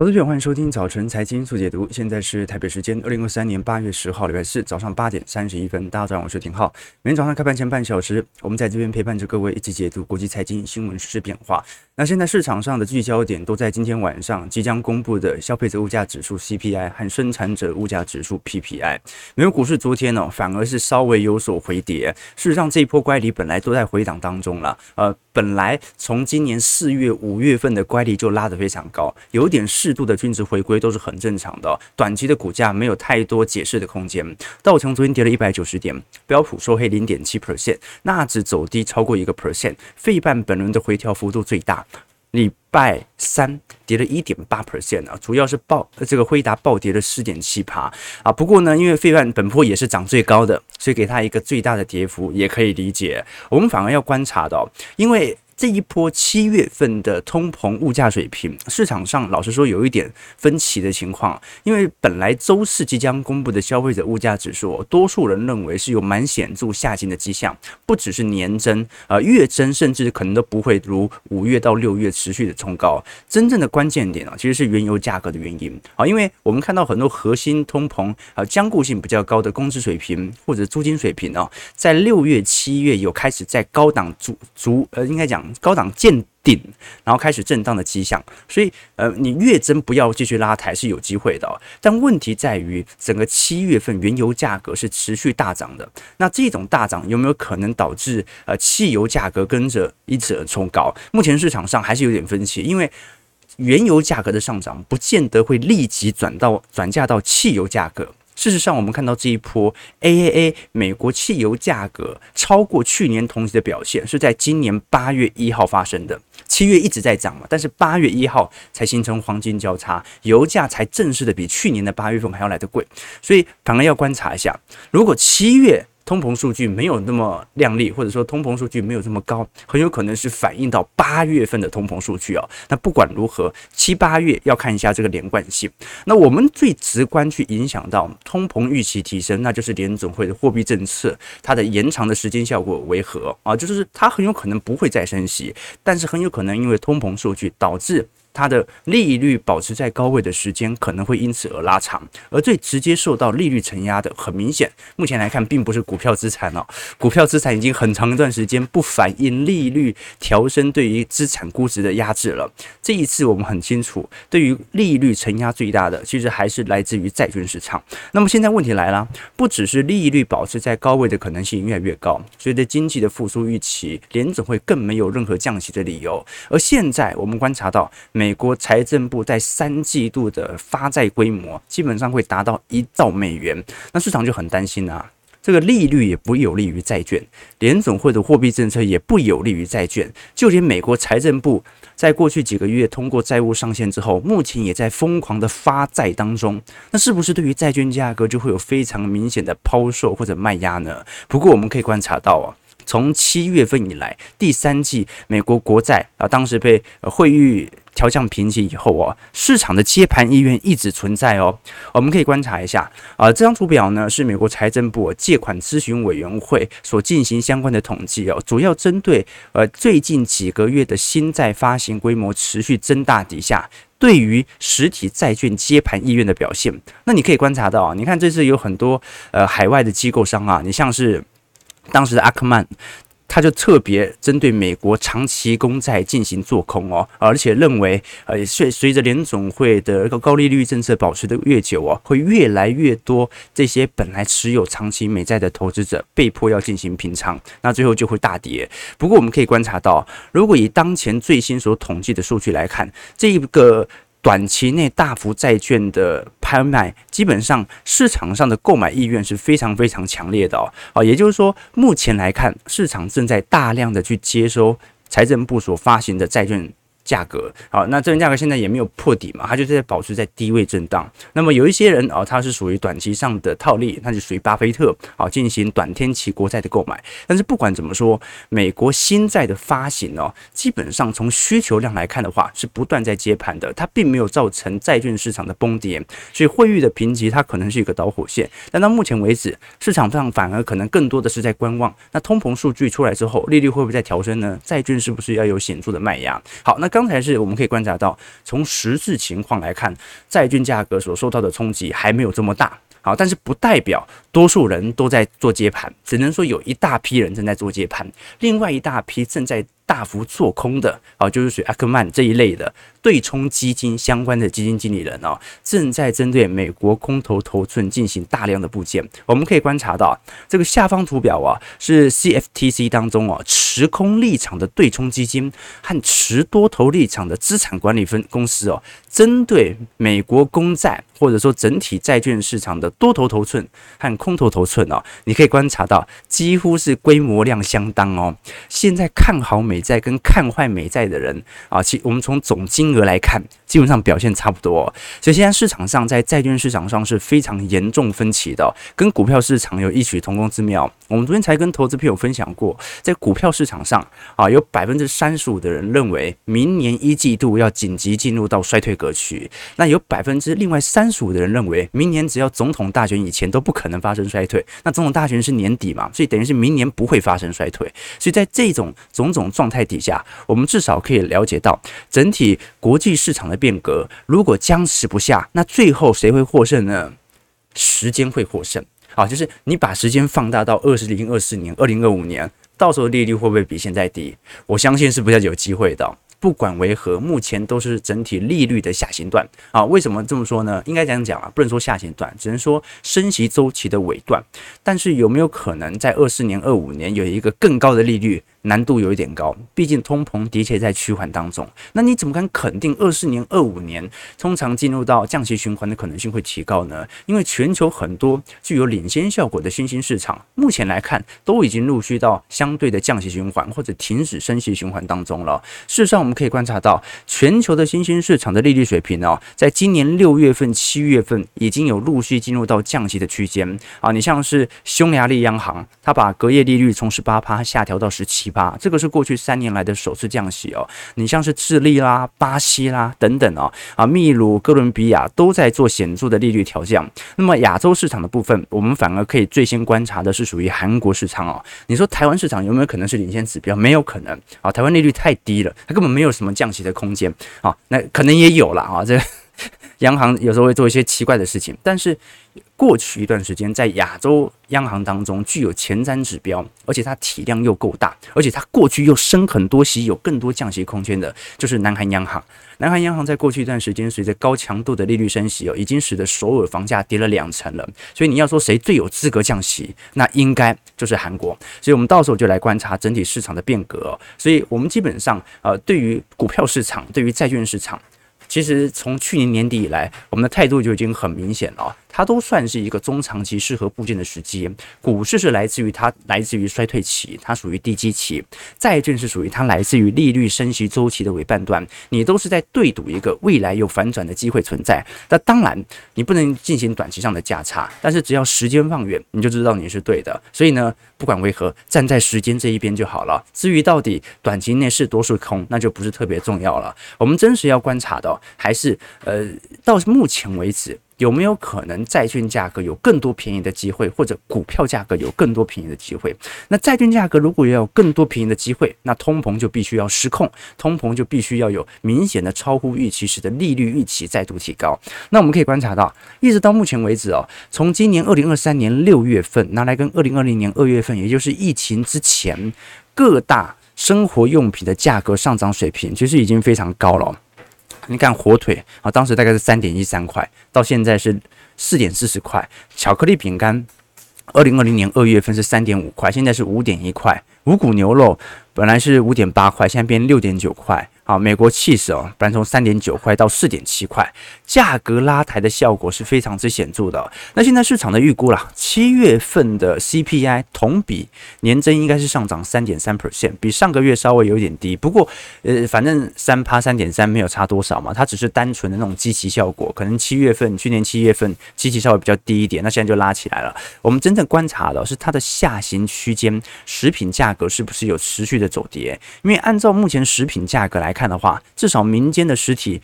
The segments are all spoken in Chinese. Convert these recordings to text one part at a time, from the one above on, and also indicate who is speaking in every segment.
Speaker 1: 投资者欢迎收听早晨财经速解读。现在是台北时间二零二三年八月十号礼拜四早上八点三十一分。大家早上好，我是廷浩。每天早上开盘前半小时，我们在这边陪伴着各位一起解读国际财经新闻时事变化。那现在市场上的聚焦点都在今天晚上即将公布的消费者物价指数 CPI 和生产者物价指数 PPI。美国股市昨天呢、反而是稍微有所回跌。事实上，这一波乖离本来都在回档当中了。呃，本来从今年四月、五月份的乖离就拉得非常高，有点适度的均值回归都是很正常的。短期的股价没有太多解释的空间。道琼昨天跌了一百九十点，标普收黑零点七 percent，纳指走低超过一个 percent，费半本轮的回调幅度最大。礼拜三跌了一点八 percent 啊，主要是暴这个辉达暴跌了四点七趴啊。不过呢，因为费曼本坡也是涨最高的，所以给它一个最大的跌幅也可以理解。我们反而要观察到，因为。这一波七月份的通膨物价水平，市场上老实说有一点分歧的情况，因为本来周四即将公布的消费者物价指数，多数人认为是有蛮显著下行的迹象，不只是年增，呃，月增甚至可能都不会如五月到六月持续的冲高。真正的关键点啊，其实是原油价格的原因啊，因为我们看到很多核心通膨啊，坚固性比较高的工资水平或者租金水平啊，在六月、七月有开始在高档逐逐呃，应该讲。高档见顶，然后开始震荡的迹象，所以呃，你月增不要继续拉抬是有机会的哦。但问题在于，整个七月份原油价格是持续大涨的，那这种大涨有没有可能导致呃汽油价格跟着一直冲高？目前市场上还是有点分歧，因为原油价格的上涨不见得会立即转到转嫁到汽油价格。事实上，我们看到这一波 AAA 美国汽油价格超过去年同期的表现，是在今年八月一号发生的。七月一直在涨嘛，但是八月一号才形成黄金交叉，油价才正式的比去年的八月份还要来得贵。所以，反而要观察一下，如果七月。通膨数据没有那么亮丽，或者说通膨数据没有这么高，很有可能是反映到八月份的通膨数据哦。那不管如何，七八月要看一下这个连贯性。那我们最直观去影响到通膨预期提升，那就是联总会的货币政策它的延长的时间效果为何啊？就是它很有可能不会再升息，但是很有可能因为通膨数据导致。它的利率保持在高位的时间可能会因此而拉长，而最直接受到利率承压的，很明显，目前来看并不是股票资产哦，股票资产已经很长一段时间不反映利率调升对于资产估值的压制了。这一次我们很清楚，对于利率承压最大的，其实还是来自于债券市场。那么现在问题来了，不只是利率保持在高位的可能性越来越高，随着经济的复苏预期，联总会更没有任何降息的理由。而现在我们观察到美。美国财政部在三季度的发债规模基本上会达到一兆美元，那市场就很担心啊。这个利率也不有利于债券，联总会的货币政策也不有利于债券，就连美国财政部在过去几个月通过债务上限之后，目前也在疯狂的发债当中，那是不是对于债券价格就会有非常明显的抛售或者卖压呢？不过我们可以观察到啊。从七月份以来，第三季美国国债啊，当时被惠誉调降评级以后哦，市场的接盘意愿一直存在哦。我们可以观察一下啊，这张图表呢是美国财政部借款咨询委员会所进行相关的统计哦，主要针对呃最近几个月的新债发行规模持续增大底下，对于实体债券接盘意愿的表现。那你可以观察到啊，你看这次有很多呃海外的机构商啊，你像是。当时的阿克曼，他就特别针对美国长期公债进行做空哦，而且认为，呃，随随着联总会的一个高利率政策保持的越久哦，会越来越多这些本来持有长期美债的投资者被迫要进行平仓，那最后就会大跌。不过我们可以观察到，如果以当前最新所统计的数据来看，这一个。短期内大幅债券的拍卖，基本上市场上的购买意愿是非常非常强烈的哦。啊，也就是说，目前来看，市场正在大量的去接收财政部所发行的债券。价格好，那这边价格现在也没有破底嘛，它就是在保持在低位震荡。那么有一些人哦，他是属于短期上的套利，那就属于巴菲特啊，进行短天期国债的购买。但是不管怎么说，美国新债的发行哦，基本上从需求量来看的话，是不断在接盘的，它并没有造成债券市场的崩跌。所以汇率的评级它可能是一个导火线，但到目前为止，市场上反而可能更多的是在观望。那通膨数据出来之后，利率会不会再调升呢？债券是不是要有显著的卖压？好，那刚刚才是我们可以观察到，从实质情况来看，债券价格所受到的冲击还没有这么大。好，但是不代表多数人都在做接盘，只能说有一大批人正在做接盘，另外一大批正在大幅做空的，啊，就是属于阿克曼这一类的。对冲基金相关的基金经理人哦，正在针对美国空头头寸进行大量的布建。我们可以观察到，这个下方图表啊，是 CFTC 当中啊持空立场的对冲基金和持多头立场的资产管理分公司哦，针对美国公债或者说整体债券市场的多头头寸和空头头寸哦，你可以观察到，几乎是规模量相当哦。现在看好美债跟看坏美债的人啊，其我们从总金额来看，基本上表现差不多，所以现在市场上在债券市场上是非常严重分歧的，跟股票市场有异曲同工之妙。我们昨天才跟投资朋友分享过，在股票市场上啊，有百分之三十五的人认为明年一季度要紧急进入到衰退格局，那有百分之另外三十五的人认为明年只要总统大选以前都不可能发生衰退。那总统大选是年底嘛，所以等于是明年不会发生衰退。所以在这种种种状态底下，我们至少可以了解到整体。国际市场的变革，如果僵持不下，那最后谁会获胜呢？时间会获胜啊！就是你把时间放大到二零二四年、二零二五年，到时候利率会不会比现在低？我相信是比较有机会的。不管为何，目前都是整体利率的下行段啊。为什么这么说呢？应该这样讲啊，不能说下行段，只能说升息周期的尾段。但是有没有可能在二四年、二五年有一个更高的利率？难度有一点高，毕竟通膨的确在趋缓当中。那你怎么敢肯定二四年、二五年通常进入到降息循环的可能性会提高呢？因为全球很多具有领先效果的新兴市场，目前来看都已经陆续到相对的降息循环或者停止升息循环当中了。事实上，我们可以观察到全球的新兴市场的利率水平哦，在今年六月份、七月份已经有陆续进入到降息的区间啊。你像是匈牙利央行，它把隔夜利率从十八趴下调到十七。这个是过去三年来的首次降息哦。你像是智利啦、巴西啦等等哦，啊，秘鲁、哥伦比亚都在做显著的利率调降。那么亚洲市场的部分，我们反而可以最先观察的是属于韩国市场哦。你说台湾市场有没有可能是领先指标？没有可能啊，台湾利率太低了，它根本没有什么降息的空间啊。那可能也有了啊，这。央行有时候会做一些奇怪的事情，但是过去一段时间在亚洲央行当中具有前瞻指标，而且它体量又够大，而且它过去又升很多息，有更多降息空间的，就是南韩央行。南韩央行在过去一段时间，随着高强度的利率升息哦，已经使得首尔房价跌了两成了。所以你要说谁最有资格降息，那应该就是韩国。所以我们到时候就来观察整体市场的变革。所以我们基本上呃，对于股票市场，对于债券市场。其实从去年年底以来，我们的态度就已经很明显了。它都算是一个中长期适合布建的时机。股市是来自于它来自于衰退期，它属于低基期；债券是属于它来自于利率升息周期的尾半段。你都是在对赌一个未来有反转的机会存在。那当然，你不能进行短期上的价差，但是只要时间放远，你就知道你是对的。所以呢，不管为何，站在时间这一边就好了。至于到底短期内是多是空，那就不是特别重要了。我们真实要观察的还是呃，到目前为止。有没有可能债券价格有更多便宜的机会，或者股票价格有更多便宜的机会？那债券价格如果要有更多便宜的机会，那通膨就必须要失控，通膨就必须要有明显的超乎预期时的利率预期再度提高。那我们可以观察到，一直到目前为止哦，从今年二零二三年六月份拿来跟二零二零年二月份，也就是疫情之前，各大生活用品的价格上涨水平，其实已经非常高了。你看火腿啊，当时大概是三点一三块，到现在是四点四十块。巧克力饼干，二零二零年二月份是三点五块，现在是五点一块。五谷牛肉本来是五点八块，现在变六点九块。啊，美国起司哦，不然从三点九块到四点七块，价格拉抬的效果是非常之显著的。那现在市场的预估啦，七月份的 CPI 同比年增应该是上涨三点三 percent，比上个月稍微有点低。不过，呃，反正三趴三点三没有差多少嘛，它只是单纯的那种积极效果。可能七月份去年七月份积极稍微比较低一点，那现在就拉起来了。我们真正观察的是它的下行区间，食品价格是不是有持续的走跌？因为按照目前食品价格来看。看的话，至少民间的实体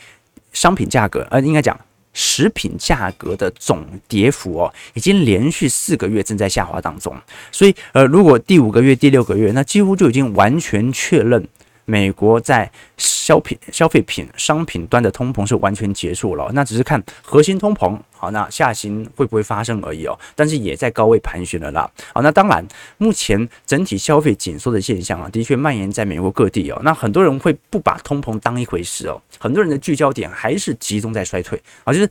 Speaker 1: 商品价格，呃，应该讲食品价格的总跌幅哦，已经连续四个月正在下滑当中。所以，呃，如果第五个月、第六个月，那几乎就已经完全确认美国在消品消费品商品端的通膨是完全结束了，那只是看核心通膨好，那下行会不会发生而已哦。但是也在高位盘旋了啦。好，那当然，目前整体消费紧缩的现象啊，的确蔓延在美国各地哦。那很多人会不把通膨当一回事哦，很多人的聚焦点还是集中在衰退啊，就是。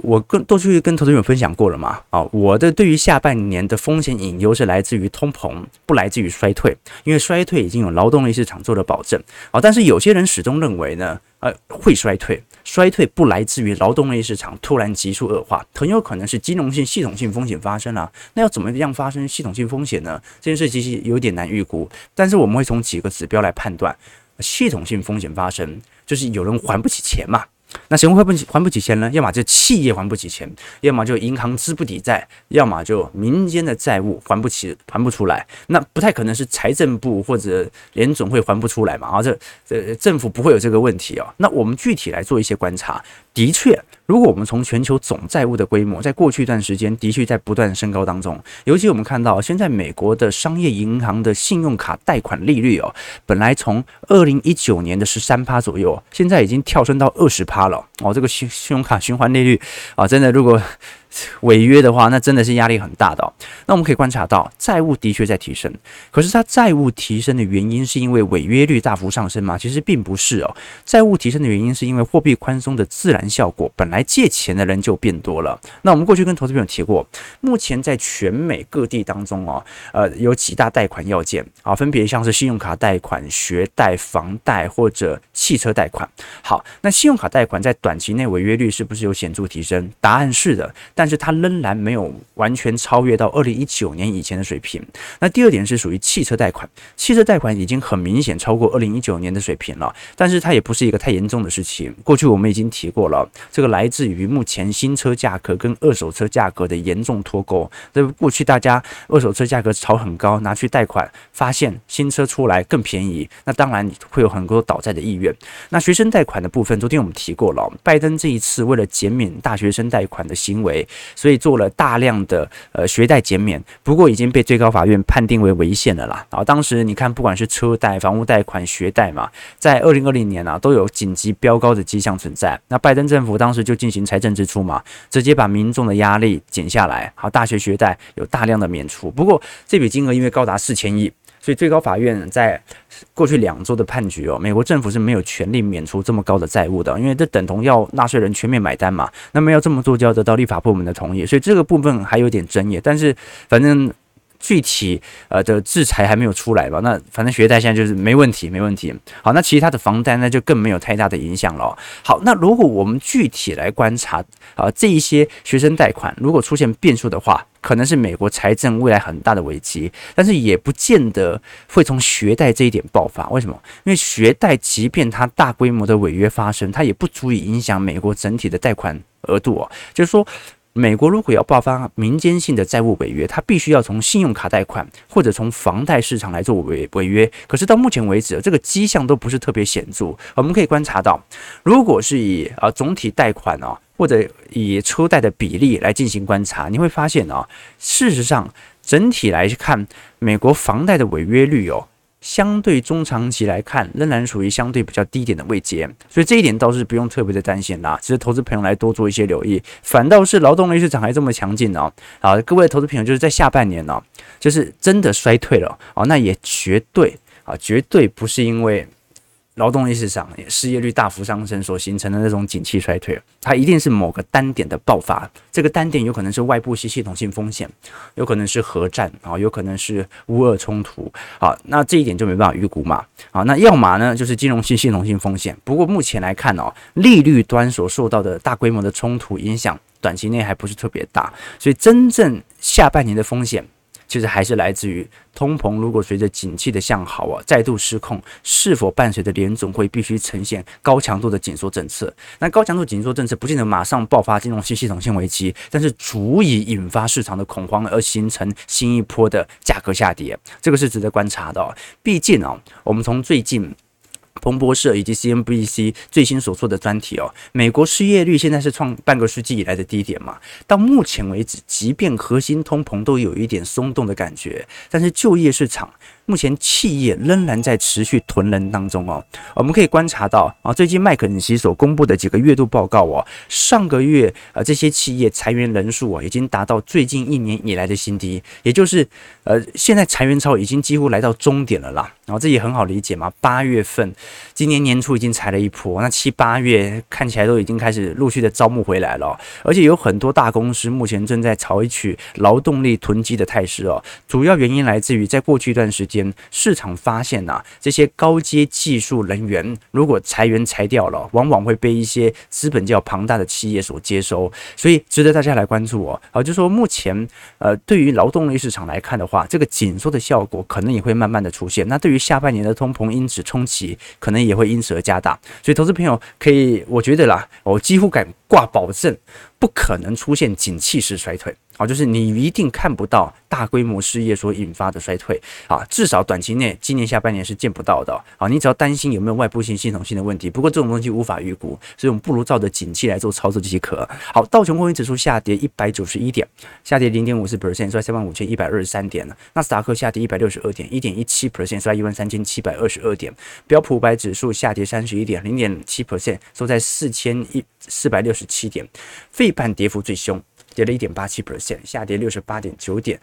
Speaker 1: 我跟都去跟投资朋友分享过了嘛？啊，我的对于下半年的风险隐忧是来自于通膨，不来自于衰退，因为衰退已经有劳动力市场做了保证啊。但是有些人始终认为呢，呃，会衰退，衰退不来自于劳动力市场突然急速恶化，很有可能是金融性系统性风险发生了。那要怎么样发生系统性风险呢？这件事其实有点难预估，但是我们会从几个指标来判断，系统性风险发生就是有人还不起钱嘛。那谁会还不起还不起钱呢？要么就企业还不起钱，要么就银行资不抵债，要么就民间的债务还不起还不出来。那不太可能是财政部或者联总会还不出来嘛？啊，这这政府不会有这个问题哦。那我们具体来做一些观察，的确。如果我们从全球总债务的规模，在过去一段时间的确在不断升高当中，尤其我们看到现在美国的商业银行的信用卡贷款利率哦，本来从二零一九年的十三趴左右，现在已经跳升到二十趴了哦，这个信信用卡循环利率啊，真的如果。违约的话，那真的是压力很大的哦。那我们可以观察到，债务的确在提升，可是它债务提升的原因是因为违约率大幅上升吗？其实并不是哦。债务提升的原因是因为货币宽松的自然效果，本来借钱的人就变多了。那我们过去跟投资朋友提过，目前在全美各地当中哦，呃，有几大贷款要件啊，分别像是信用卡贷款、学贷、房贷或者汽车贷款。好，那信用卡贷款在短期内违约率是不是有显著提升？答案是的。但但是它仍然没有完全超越到二零一九年以前的水平。那第二点是属于汽车贷款，汽车贷款已经很明显超过二零一九年的水平了，但是它也不是一个太严重的事情。过去我们已经提过了，这个来自于目前新车价格跟二手车价格的严重脱钩。这过去大家二手车价格炒很高，拿去贷款，发现新车出来更便宜，那当然会有很多倒债的意愿。那学生贷款的部分，昨天我们提过了，拜登这一次为了减免大学生贷款的行为。所以做了大量的呃学贷减免，不过已经被最高法院判定为违宪了啦。然后当时你看，不管是车贷、房屋贷款、学贷嘛，在二零二零年啊都有紧急飙高的迹象存在。那拜登政府当时就进行财政支出嘛，直接把民众的压力减下来。好，大学学贷有大量的免除，不过这笔金额因为高达四千亿。所以最高法院在过去两周的判决哦，美国政府是没有权利免除这么高的债务的，因为这等同要纳税人全面买单嘛。那么要这么做就要得到立法部门的同意，所以这个部分还有点争议。但是反正。具体呃的制裁还没有出来吧？那反正学贷现在就是没问题，没问题。好，那其他的房贷那就更没有太大的影响了。好，那如果我们具体来观察啊，这一些学生贷款如果出现变数的话，可能是美国财政未来很大的危机，但是也不见得会从学贷这一点爆发。为什么？因为学贷即便它大规模的违约发生，它也不足以影响美国整体的贷款额度哦。就是说。美国如果要爆发民间性的债务违约，它必须要从信用卡贷款或者从房贷市场来做违违约。可是到目前为止，这个迹象都不是特别显著。我们可以观察到，如果是以啊总体贷款啊或者以车贷的比例来进行观察，你会发现啊，事实上整体来看，美国房贷的违约率哦。相对中长期来看，仍然属于相对比较低点的位阶，所以这一点倒是不用特别的担心啦。其实投资朋友来多做一些留意，反倒是劳动力市场还这么强劲哦。啊，各位投资朋友就是在下半年呢，就是真的衰退了哦，那也绝对啊，绝对不是因为。劳动力市场失业率大幅上升所形成的那种景气衰退，它一定是某个单点的爆发。这个单点有可能是外部系系统性风险，有可能是核战啊，有可能是乌俄冲突。好，那这一点就没办法预估嘛。好，那要么呢就是金融性系统性风险。不过目前来看哦，利率端所受到的大规模的冲突影响，短期内还不是特别大。所以真正下半年的风险。其实还是来自于通膨，如果随着景气的向好啊再度失控，是否伴随着联总会必须呈现高强度的紧缩政策？那高强度紧缩政策不见得马上爆发金融系系统性危机，但是足以引发市场的恐慌，而形成新一波的价格下跌，这个是值得观察的哦。毕竟啊，我们从最近。彭博社以及 CNBC 最新所做的专题哦，美国失业率现在是创半个世纪以来的低点嘛。到目前为止，即便核心通膨都有一点松动的感觉，但是就业市场目前企业仍然在持续囤人当中哦。我们可以观察到啊，最近麦肯锡所公布的几个月度报告哦，上个月呃这些企业裁员人数啊已经达到最近一年以来的新低，也就是呃现在裁员潮已经几乎来到终点了啦。然后这也很好理解嘛，八月份今年年初已经裁了一波，那七八月看起来都已经开始陆续的招募回来了，而且有很多大公司目前正在采取劳动力囤积的态势哦，主要原因来自于在过去一段时间市场发现呐，这些高阶技术人员如果裁员裁掉了，往往会被一些资本较庞大的企业所接收，所以值得大家来关注哦。好，就说目前呃对于劳动力市场来看的话，这个紧缩的效果可能也会慢慢的出现，那对于下半年的通膨因子冲击，可能也会因此而加大，所以投资朋友可以，我觉得啦，我几乎敢挂保证，不可能出现景气式衰退。好，就是你一定看不到大规模失业所引发的衰退啊，至少短期内今年下半年是见不到的。好，你只要担心有没有外部性系统性的问题，不过这种东西无法预估，所以我们不如照着景气来做操作即可。好，道琼工业指数下跌一百九十一点，下跌零点五四 percent，收在三万五千一百二十三点了。纳斯达克下跌一百六十二点，一点一七 percent，收在一万三千七百二十二点。标普五百指数下跌三十一点，零点七 percent，收在四千一四百六十七点。费半跌幅最凶。跌了一点八七 percent，下跌六十八点九点，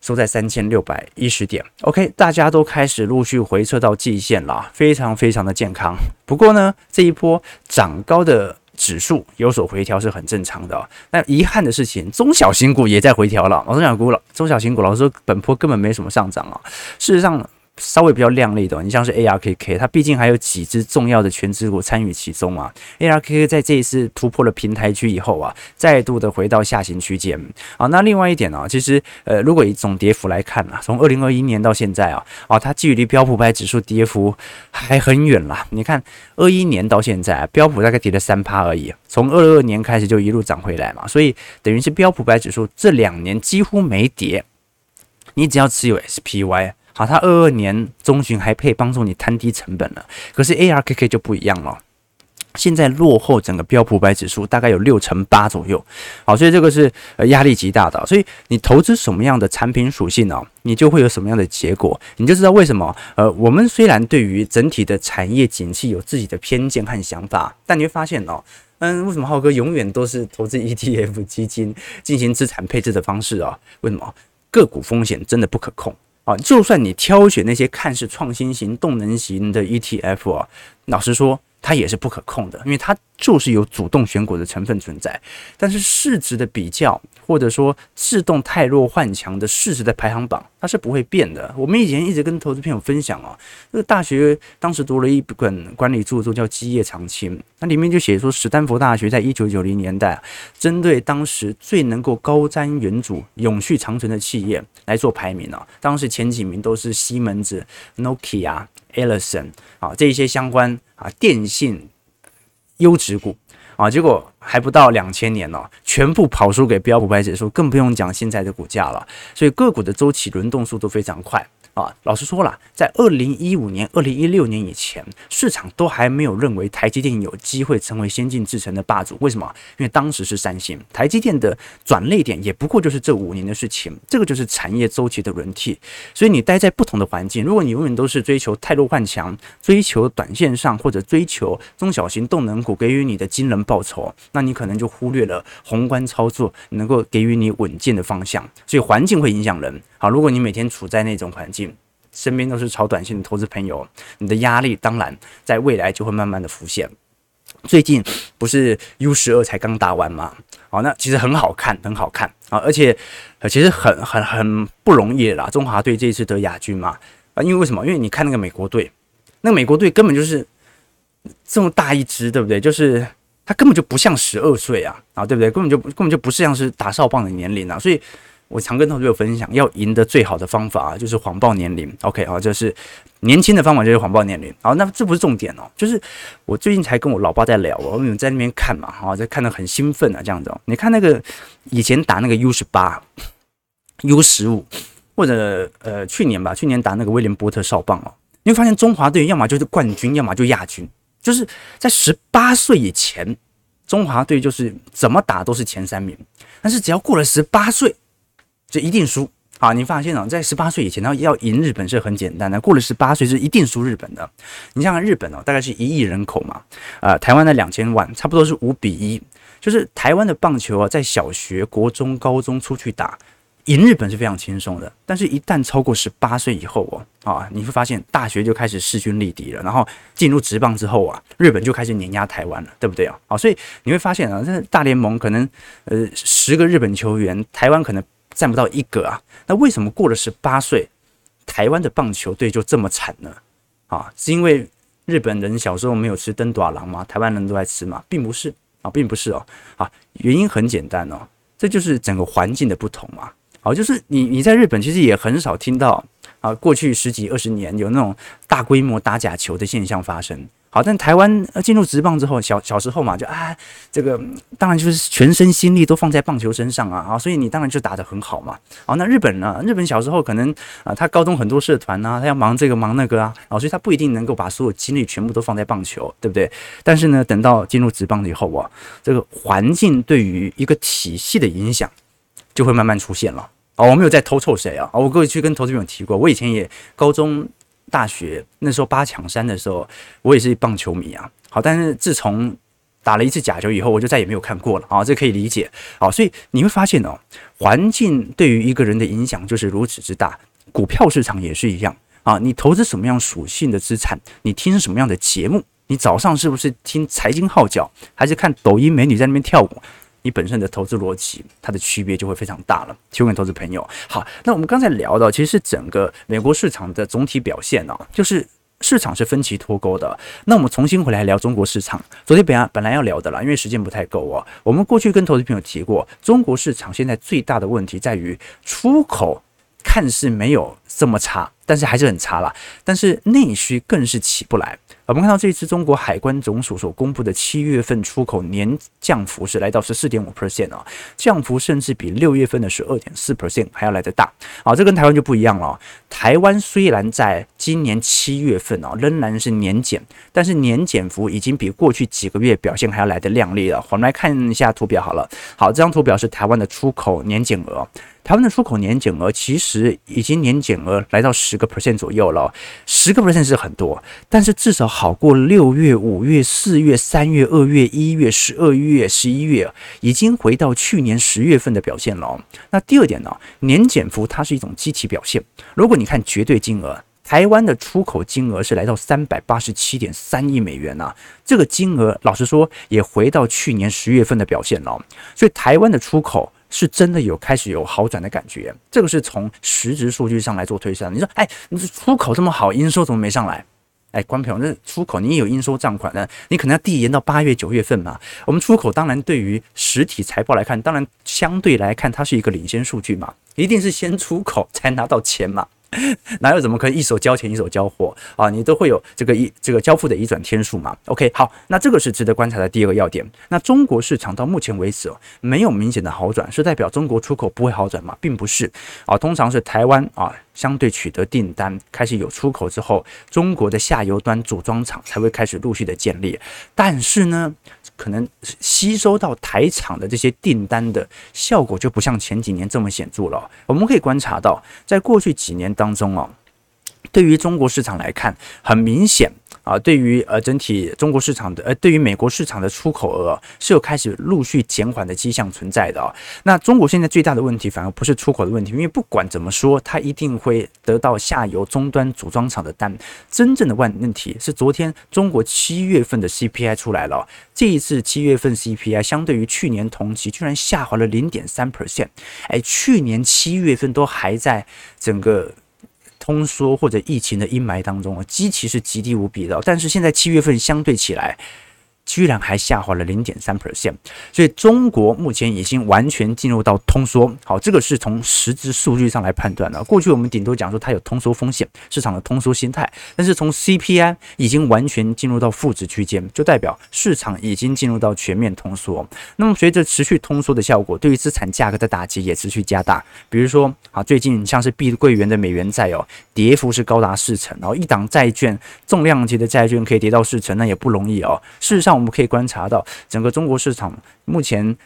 Speaker 1: 收在三千六百一十点。OK，大家都开始陆续回撤到季线了，非常非常的健康。不过呢，这一波涨高的指数有所回调是很正常的。那遗憾的事情，中小型股也在回调了。中小股了，中小型股老实说，本波根本没什么上涨啊。事实上呢。稍微比较亮丽的，你像是 ARKK，它毕竟还有几只重要的权值股参与其中啊。ARKK 在这一次突破了平台区以后啊，再度的回到下行区间啊。那另外一点呢、其实呃，如果以总跌幅来看啊，从二零二一年到现在啊，啊，它距离标普百指数跌幅还很远啦。你看二一年到现在、标普大概跌了三趴而已，从二二年开始就一路涨回来嘛，所以等于是标普百指数这两年几乎没跌。你只要持有 SPY。好，它二二年中旬还可以帮助你摊低成本了，可是 ARKK 就不一样了，现在落后整个标普百指数大概有六成八左右。好，所以这个是呃压力极大的，所以你投资什么样的产品属性呢？你就会有什么样的结果，你就知道为什么。呃，我们虽然对于整体的产业景气有自己的偏见和想法，但你会发现哦，嗯，为什么浩哥永远都是投资 ETF 基金进行资产配置的方式啊？为什么？个股风险真的不可控。啊，就算你挑选那些看似创新型、动能型的 ETF 啊，老实说，它也是不可控的，因为它就是有主动选股的成分存在。但是市值的比较，或者说自动汰弱换强的市值的排行榜，它是不会变的。我们以前一直跟投资朋友分享啊，这个大学当时读了一本管理著作叫《基业长青》，那里面就写说，史丹佛大学在一九九零年代，针对当时最能够高瞻远瞩、永续长存的企业来做排名啊，当时前几名都是西门子、Nokia、Ericsson 啊这一些相关啊电信优质股。啊，结果还不到两千年呢，全部跑输给标普百指数，更不用讲现在的股价了。所以个股的周期轮动速度非常快。啊，老实说了，在二零一五年、二零一六年以前，市场都还没有认为台积电有机会成为先进制程的霸主。为什么？因为当时是三星，台积电的转捩点也不过就是这五年的事情。这个就是产业周期的轮替。所以你待在不同的环境，如果你永远都是追求汰弱换强，追求短线上或者追求中小型动能股给予你的惊人报酬，那你可能就忽略了宏观操作能够给予你稳健的方向。所以环境会影响人。好，如果你每天处在那种环境，身边都是炒短线的投资朋友，你的压力当然在未来就会慢慢的浮现。最近不是 U 十二才刚打完吗？好，那其实很好看，很好看啊，而且其实很很很不容易啦。中华队这一次得亚军嘛，啊，因为为什么？因为你看那个美国队，那美国队根本就是这么大一支，对不对？就是他根本就不像十二岁啊，啊，对不对？根本就根本就不是像是打少棒的年龄啊，所以。我常跟同学分享，要赢得最好的方法就是谎报年龄。OK 啊，就是年轻的方法就是谎报年龄。好，那这不是重点哦，就是我最近才跟我老爸在聊，我们在那边看嘛，哈，在看得很兴奋啊，这样子。你看那个以前打那个 U 十八、U 十五，或者呃去年吧，去年打那个威廉波特少棒哦，你会发现中华队要么就是冠军，要么就亚军，就是在十八岁以前，中华队就是怎么打都是前三名，但是只要过了十八岁。就一定输啊，你发现哦，在十八岁以前，然后要赢日本是很简单的，过了十八岁是一定输日本的。你像日本哦，大概是一亿人口嘛，呃，台湾的两千万，差不多是五比一，就是台湾的棒球啊，在小学、国中、高中出去打，赢日本是非常轻松的。但是，一旦超过十八岁以后哦，啊，你会发现大学就开始势均力敌了，然后进入职棒之后啊，日本就开始碾压台湾了，对不对啊？啊，所以你会发现啊，这大联盟可能呃十个日本球员，台湾可能。占不到一个啊，那为什么过了十八岁，台湾的棒球队就这么惨呢？啊，是因为日本人小时候没有吃登短郎吗？台湾人都爱吃吗？并不是啊，并不是哦。啊，原因很简单哦，这就是整个环境的不同嘛。好，就是你你在日本其实也很少听到啊，过去十几二十年有那种大规模打假球的现象发生。好，但台湾呃进入职棒之后，小小时候嘛，就啊，这个当然就是全身心力都放在棒球身上啊，啊，所以你当然就打得很好嘛。好，那日本呢？日本小时候可能啊，他高中很多社团啊，他要忙这个忙那个啊，啊，所以他不一定能够把所有精力全部都放在棒球，对不对？但是呢，等到进入职棒了以后啊，这个环境对于一个体系的影响就会慢慢出现了。哦，我没有在偷臭谁啊？啊，我过去跟投资朋友提过，我以前也高中。大学那时候八强三的时候，我也是棒球迷啊。好，但是自从打了一次假球以后，我就再也没有看过了啊。这可以理解。好，所以你会发现哦，环境对于一个人的影响就是如此之大。股票市场也是一样啊。你投资什么样属性的资产，你听什么样的节目，你早上是不是听财经号角，还是看抖音美女在那边跳舞？你本身的投资逻辑，它的区别就会非常大了。提供给投资朋友。好，那我们刚才聊到，其实是整个美国市场的总体表现啊，就是市场是分歧脱钩的。那我们重新回来聊中国市场。昨天本来本来要聊的啦，因为时间不太够啊。我们过去跟投资朋友提过，中国市场现在最大的问题在于出口看似没有这么差，但是还是很差啦。但是内需更是起不来。我们看到这一次中国海关总署所公布的七月份出口年降幅是来到十四点五 percent 啊，降幅甚至比六月份的十二点四 percent 还要来得大啊，这跟台湾就不一样了。台湾虽然在今年七月份啊仍然是年减，但是年减幅已经比过去几个月表现还要来得亮丽了。我们来看一下图表好了，好，这张图表是台湾的出口年减额。台湾的出口年减额其实已经年减额来到十个 percent 左右了，十个 percent 是很多，但是至少好过六月、五月、四月、三月、二月、一月、十二月、十一月，已经回到去年十月份的表现了。那第二点呢，年减幅它是一种积体表现。如果你看绝对金额，台湾的出口金额是来到三百八十七点三亿美元呐，这个金额老实说也回到去年十月份的表现了。所以台湾的出口。是真的有开始有好转的感觉，这个是从实质数据上来做推算。你说，哎，你出口这么好，应收怎么没上来？哎，关平，那出口你也有应收账款呢，你可能要递延到八月九月份嘛。我们出口当然对于实体财报来看，当然相对来看它是一个领先数据嘛，一定是先出口才拿到钱嘛。哪有怎么可以一手交钱一手交货啊？你都会有这个一这个交付的移转天数嘛？OK，好，那这个是值得观察的第二个要点。那中国市场到目前为止，没有明显的好转，是代表中国出口不会好转吗？并不是啊，通常是台湾啊相对取得订单开始有出口之后，中国的下游端组装厂才会开始陆续的建立。但是呢，可能吸收到台厂的这些订单的效果就不像前几年这么显著了。我们可以观察到，在过去几年当中哦，对于中国市场来看，很明显。啊，对于呃整体中国市场的呃，对于美国市场的出口额是有开始陆续减缓的迹象存在的啊。那中国现在最大的问题反而不是出口的问题，因为不管怎么说，它一定会得到下游终端组装厂的单。真正的问问题是，昨天中国七月份的 CPI 出来了，这一次七月份 CPI 相对于去年同期居然下滑了零点三 percent。哎，去年七月份都还在整个。通缩或者疫情的阴霾当中啊，基期是极低无比的，但是现在七月份相对起来。居然还下滑了零点三 percent，所以中国目前已经完全进入到通缩。好，这个是从实质数据上来判断的。过去我们顶多讲说它有通缩风险，市场的通缩心态，但是从 CPI 已经完全进入到负值区间，就代表市场已经进入到全面通缩。那么随着持续通缩的效果，对于资产价格的打击也持续加大。比如说啊，最近像是碧桂园的美元债哦，跌幅是高达四成，然后一档债券重量级的债券可以跌到四成，那也不容易哦。事实上。我们可以观察到，整个中国市场目前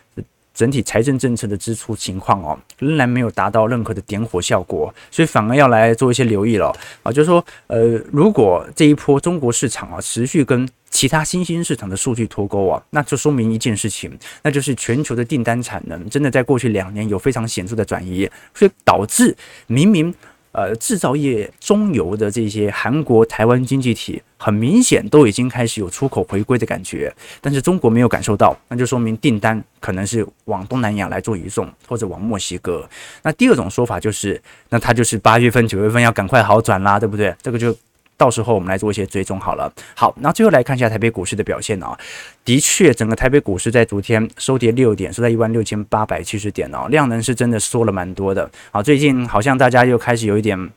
Speaker 1: 整体财政政策的支出情况哦，仍然没有达到任何的点火效果，所以反而要来做一些留意了啊，就是说，呃，如果这一波中国市场啊持续跟其他新兴市场的数据脱钩啊，那就说明一件事情，那就是全球的订单产能真的在过去两年有非常显著的转移，所以导致明明。呃，制造业中游的这些韩国、台湾经济体，很明显都已经开始有出口回归的感觉，但是中国没有感受到，那就说明订单可能是往东南亚来做移送，或者往墨西哥。那第二种说法就是，那他就是八月份、九月份要赶快好转啦，对不对？这个就。到时候我们来做一些追踪好了。好，那最后来看一下台北股市的表现啊。的确，整个台北股市在昨天收跌六点，收在一万六千八百七十点哦，量能是真的缩了蛮多的。好，最近好像大家又开始有一点，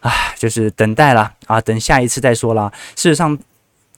Speaker 1: 唉，就是等待了啊，等下一次再说啦。事实上，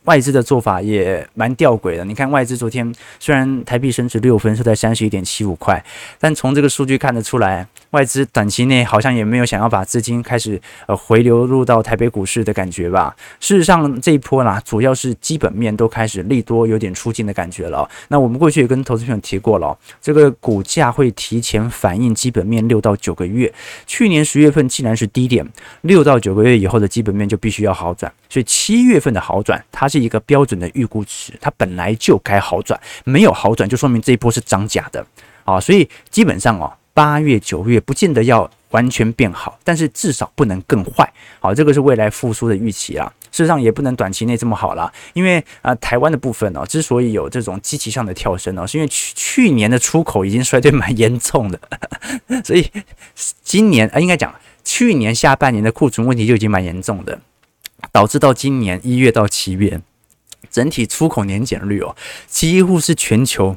Speaker 1: 外资的做法也蛮吊诡的。你看，外资昨天虽然台币升值六分，收在三十一点七五块，但从这个数据看得出来。外资短期内好像也没有想要把资金开始呃回流入到台北股市的感觉吧。事实上这一波啦，主要是基本面都开始利多有点出尽的感觉了。那我们过去也跟投资朋友提过了，这个股价会提前反映基本面六到九个月。去年十月份既然是低点，六到九个月以后的基本面就必须要好转。所以七月份的好转，它是一个标准的预估值，它本来就该好转，没有好转就说明这一波是涨假的啊。所以基本上哦。八月、九月不见得要完全变好，但是至少不能更坏。好，这个是未来复苏的预期啊。事实上也不能短期内这么好了，因为啊、台湾的部分呢、哦，之所以有这种积极上的跳升呢、哦，是因为去去年的出口已经衰退蛮严重的，所以今年啊、应该讲去年下半年的库存问题就已经蛮严重的，导致到今年一月到七月，整体出口年减率哦，几乎是全球。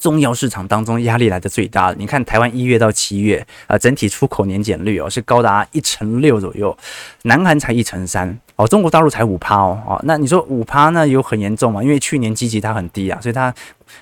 Speaker 1: 重要市场当中压力来的最大的，你看台湾一月到七月啊，整体出口年减率哦是高达一成六左右，南韩才一成三哦，中国大陆才五趴哦哦，那你说五趴那有很严重吗？因为去年积极它很低啊，所以它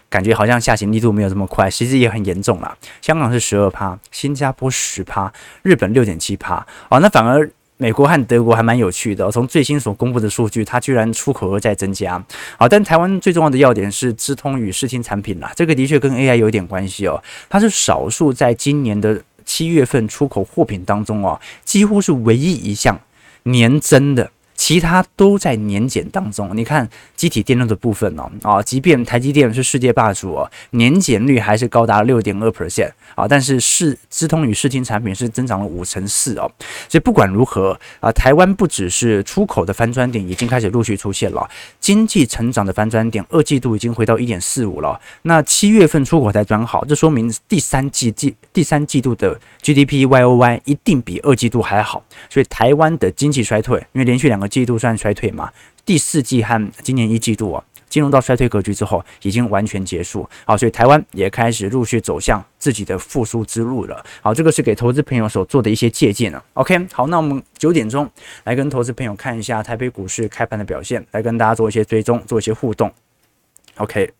Speaker 1: 感觉好像下行力度没有这么快，其实也很严重啦。香港是十二趴，新加坡十趴，日本六点七趴哦，那反而。美国和德国还蛮有趣的，从最新所公布的数据，它居然出口额在增加。好，但台湾最重要的要点是资通与视听产品啦，这个的确跟 AI 有点关系哦。它是少数在今年的七月份出口货品当中哦，几乎是唯一一项年增的。其他都在年减当中。你看，机体电路的部分哦，啊，即便台积电是世界霸主哦，年减率还是高达六点二 percent 啊。但是视资通与视听产品是增长了五成四哦。所以不管如何啊，台湾不只是出口的翻转点已经开始陆续出现了，经济成长的翻转点，二季度已经回到一点四五了。那七月份出口才转好，这说明第三季季第三季度的 GDP YOY 一定比二季度还好。所以台湾的经济衰退，因为连续两个。季季度算衰退嘛？第四季和今年一季度啊，进入到衰退格局之后，已经完全结束。好，所以台湾也开始陆续走向自己的复苏之路了。好，这个是给投资朋友所做的一些借鉴了。OK，好，那我们九点钟来跟投资朋友看一下台北股市开盘的表现，来跟大家做一些追踪，做一些互动。OK，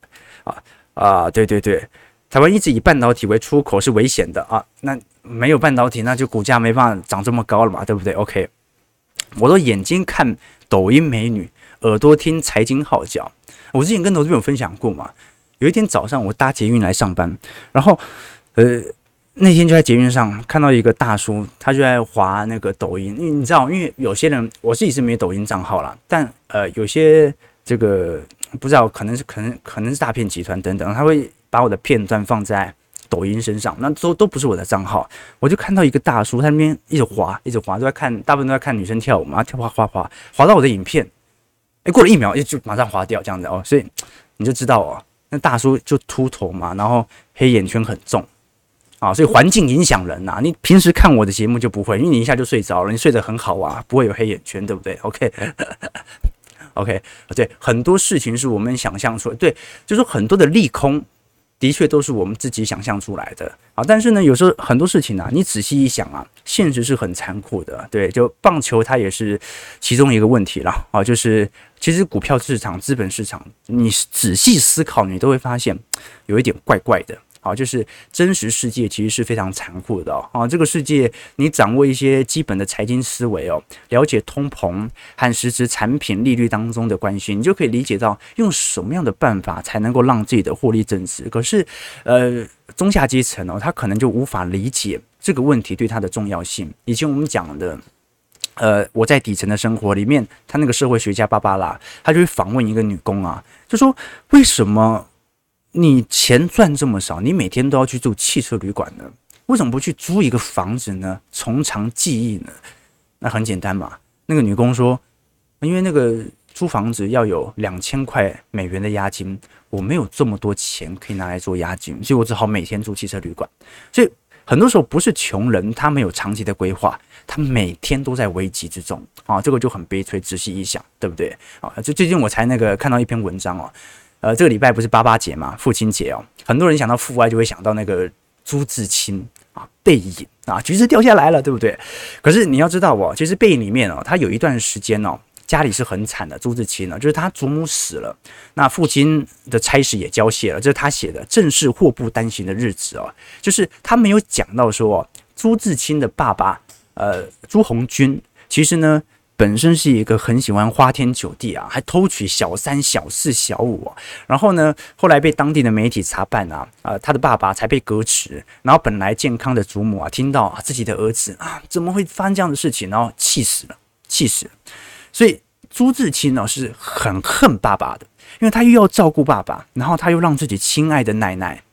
Speaker 1: 啊啊，对对对，台湾一直以半导体为出口是危险的啊，那没有半导体，那就股价没办法涨这么高了嘛，对不对？OK。我的眼睛看抖音美女，耳朵听财经号角。我之前跟投资朋友分享过嘛，有一天早上我搭捷运来上班，然后呃那天就在捷运上看到一个大叔，他就在滑那个抖音。因为你知道，因为有些人我自己是没有抖音账号啦，但呃有些这个不知道可能是可能可能是诈骗集团等等，他会把我的片段放在。抖音身上，那都都不是我的账号，我就看到一个大叔，他那边一直滑，一直滑，都在看，大部分都在看女生跳舞嘛，跳滑滑滑，滑到我的影片，哎，过了一秒，就马上滑掉这样子哦，所以 你就知道哦，那大叔就秃头嘛，然后黑眼圈很重啊，所以环境影响人呐。你平时看我的节目就不会，因为你一下就睡着了，你睡得很好啊，不会有黑眼圈，对不对？OK，OK，对，很多事情是我们想象出，对，就是很多的利空。的确都是我们自己想象出来的啊，但是呢，有时候很多事情啊，你仔细一想啊，现实是很残酷的。对，就棒球它也是其中一个问题了啊，就是其实股票市场、资本市场，你仔细思考，你都会发现有一点怪怪的。好，就是真实世界其实是非常残酷的。啊，这个世界你掌握一些基本的财经思维哦，了解通膨和实质产品利率当中的关系，你就可以理解到用什么样的办法才能够让自己的获利增值。可是，呃，中下阶层哦，他可能就无法理解这个问题对他的重要性。以前我们讲的，呃，我在底层的生活里面，他那个社会学家芭芭拉，他就会访问一个女工啊，就说为什么？你钱赚这么少，你每天都要去住汽车旅馆呢？为什么不去租一个房子呢？从长计议呢？那很简单嘛。那个女工说，因为那个租房子要有两千块美元的押金，我没有这么多钱可以拿来做押金，所以我只好每天住汽车旅馆。所以很多时候不是穷人，他没有长期的规划，他每天都在危机之中啊，这个就很悲催。仔细一想，对不对？啊，就最近我才那个看到一篇文章哦。呃，这个礼拜不是八八节嘛，父亲节哦，很多人想到父爱就会想到那个朱自清啊，背影啊，橘子掉下来了，对不对？可是你要知道哦，其实背影里面哦，他有一段时间哦，家里是很惨的。朱自清呢，就是他祖母死了，那父亲的差事也交卸了，这是他写的，正是祸不单行的日子哦。就是他没有讲到说朱自清的爸爸，呃，朱红军，其实呢。本身是一个很喜欢花天酒地啊，还偷娶小三、小四、小五，然后呢，后来被当地的媒体查办啊，呃，他的爸爸才被革职，然后本来健康的祖母啊，听到啊自己的儿子啊怎么会发生这样的事情，然后气死了，气死了。所以朱自清呢是很恨爸爸的，因为他又要照顾爸爸，然后他又让自己亲爱的奶奶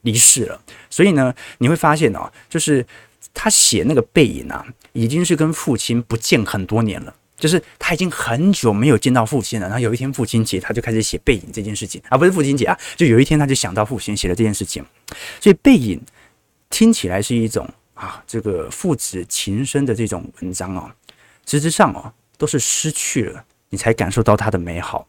Speaker 1: 离世了，所以呢，你会发现哦，就是。他写那个背影啊，已经是跟父亲不见很多年了，就是他已经很久没有见到父亲了。然后有一天父亲节，他就开始写背影这件事情啊，不是父亲节啊，就有一天他就想到父亲写了这件事情，所以背影听起来是一种啊，这个父子情深的这种文章哦，实质上哦都是失去了你才感受到它的美好。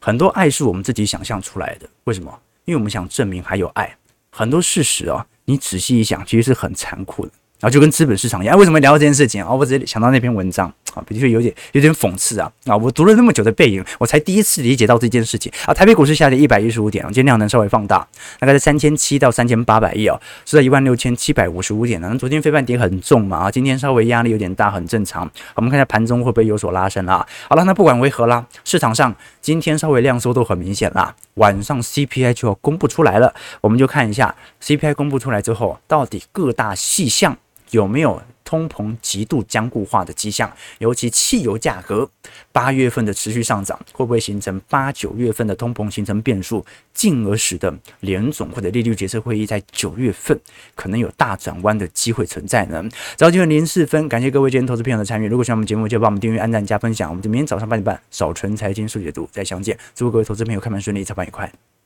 Speaker 1: 很多爱是我们自己想象出来的，为什么？因为我们想证明还有爱。很多事实哦，你仔细一想，其实是很残酷的。然后就跟资本市场一样，为什么聊到这件事情啊？我直接想到那篇文章啊，的确有点有点讽刺啊啊！我读了那么久的背影，我才第一次理解到这件事情啊。台北股市下跌一百一十五点，今天量能稍微放大，大概是三千七到三千八百亿啊，是在一万六千七百五十五点呢。昨天非半跌很重嘛啊，今天稍微压力有点大，很正常。我们看一下盘中会不会有所拉升啦？好了，那不管为何啦，市场上今天稍微量缩都很明显啦。晚上 CPI 就要公布出来了，我们就看一下 CPI 公布出来之后，到底各大细项。有没有通膨极度僵固化的迹象？尤其汽油价格八月份的持续上涨，会不会形成八九月份的通膨形成变数，进而使得联总或者利率决策会议在九月份可能有大转弯的机会存在呢？早九点零四分，感谢各位今天投资朋友的参与。如果喜欢我们节目，就帮我们订阅、按赞、加分享。我们就明天早上八点半，早晨财经速解读再相见。祝各位投资朋友开盘顺利，操盘愉快。